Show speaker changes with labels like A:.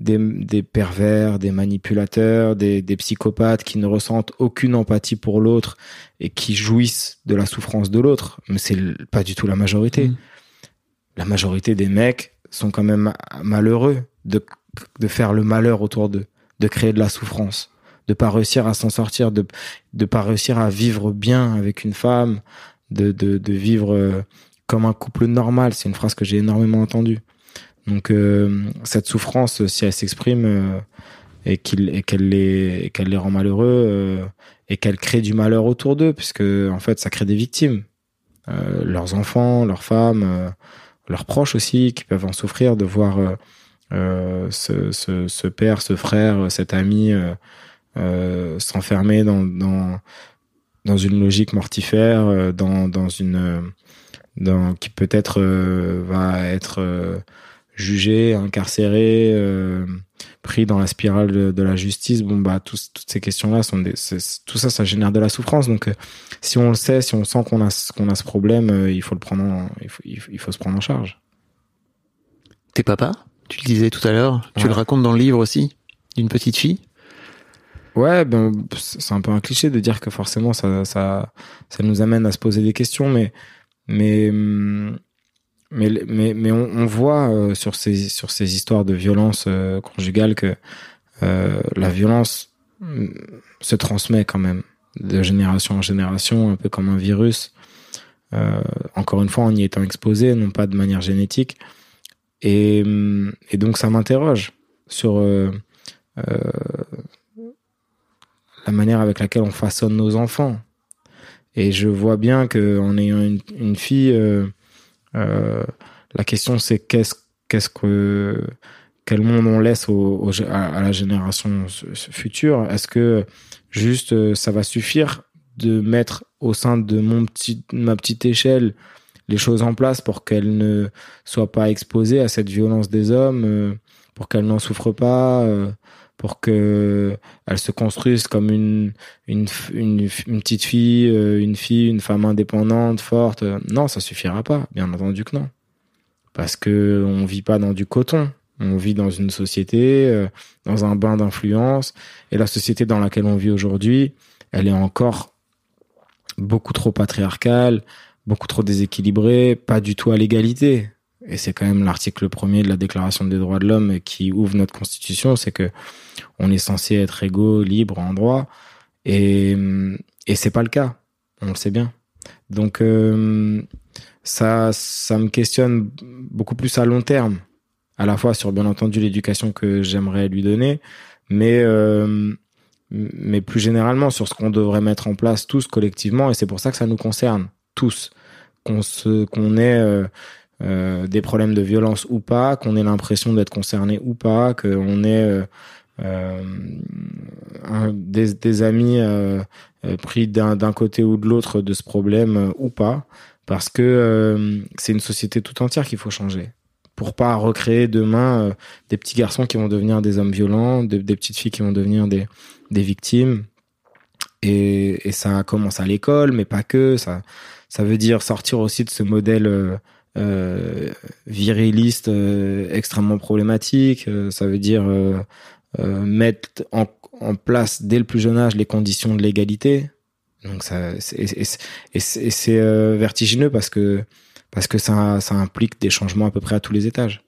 A: des, pervers, des manipulateurs, des, psychopathes qui ne ressentent aucune empathie pour l'autre et qui jouissent de la souffrance de l'autre. Mais c'est pas du tout la majorité. Mm. La majorité des mecs sont quand même malheureux de, de faire le malheur autour d'eux, de créer de la souffrance, de pas réussir à s'en sortir, de de pas réussir à vivre bien avec une femme, de, de, de vivre euh, comme un couple normal. C'est une phrase que j'ai énormément entendue. Donc euh, cette souffrance, si elle s'exprime euh, et qu'elle les les rend malheureux euh, et qu'elle crée du malheur autour d'eux, puisque en fait ça crée des victimes, leurs enfants, leurs femmes, leurs proches aussi, qui peuvent en souffrir de voir ce, père, ce frère, cet ami s'enfermer dans, dans dans une logique mortifère, dans dans une qui peut-être va être jugé, incarcéré, euh, pris dans la spirale de, la justice. Bon bah toutes ces questions-là sont des, tout ça, ça génère de la souffrance. Donc euh, si on le sait, si on sent qu'on a qu'on a ce problème, euh, il faut le prendre, en, il faut il faut se prendre en charge.
B: T'es papa? Tu le disais tout à l'heure. Tu le racontes dans le livre aussi d'une petite fille?
A: Ouais, ben c'est un peu un cliché de dire que forcément ça ça ça nous amène à se poser des questions, mais mais hum, mais, mais, mais on, voit euh, sur, ces, sur ces histoires de violence euh, conjugale que euh, la violence mm, se transmet quand même de génération en génération, un peu comme un virus. encore une fois, en y étant exposé, non pas de manière génétique. Et, mm, et donc, ça m'interroge sur la manière avec laquelle on façonne nos enfants. Et je vois bien qu'en ayant une, fille, la question c'est qu'est-ce qu'est-ce que quel monde on laisse au, à, la génération future? Est-ce que juste euh, ça va suffire de mettre au sein de mon petit ma petite échelle les choses en place pour qu'elle ne soit pas exposée à cette violence des hommes, euh, pour qu'elle n'en souffre pas, pour que elle se construise comme une une, une, une petite fille, euh, une fille, une femme indépendante, forte. Non, ça suffira pas, bien entendu que non. Parce que on vit pas dans du coton. On vit dans une société, euh, dans un bain d'influence. Et la société dans laquelle on vit aujourd'hui, elle est encore beaucoup trop patriarcale, beaucoup trop déséquilibrée, pas du tout à l'égalité et c'est quand même l'article premier de la Déclaration des droits de l'homme qui ouvre notre constitution, c'est que on est censé être égaux, libres, en droit, et et c'est pas le cas, on le sait bien. Donc euh, ça ça me questionne beaucoup plus à long terme, à la fois sur bien entendu l'éducation que j'aimerais lui donner, mais euh, mais plus généralement sur ce qu'on devrait mettre en place tous collectivement, et c'est pour ça que ça nous concerne tous, qu'on se qu'on ait euh, euh, des problèmes de violence ou pas, qu'on ait l'impression d'être concerné ou pas, qu'on ait euh, euh des, amis euh, pris d'un côté ou de l'autre de ce problème ou pas, parce que c'est une société tout entière qu'il faut changer pour pas recréer demain des petits garçons qui vont devenir des hommes violents, des petites filles qui vont devenir des, des victimes. Et, et ça commence à l'école, mais pas que. Ça, ça veut dire sortir aussi de ce modèle euh, viriliste euh, extrêmement problématique. Euh, ça veut dire mettre en, en, place dès le plus jeune âge les conditions de l'égalité. Donc ça, et c'est vertigineux parce que parce que ça, ça implique des changements à peu près à tous les étages.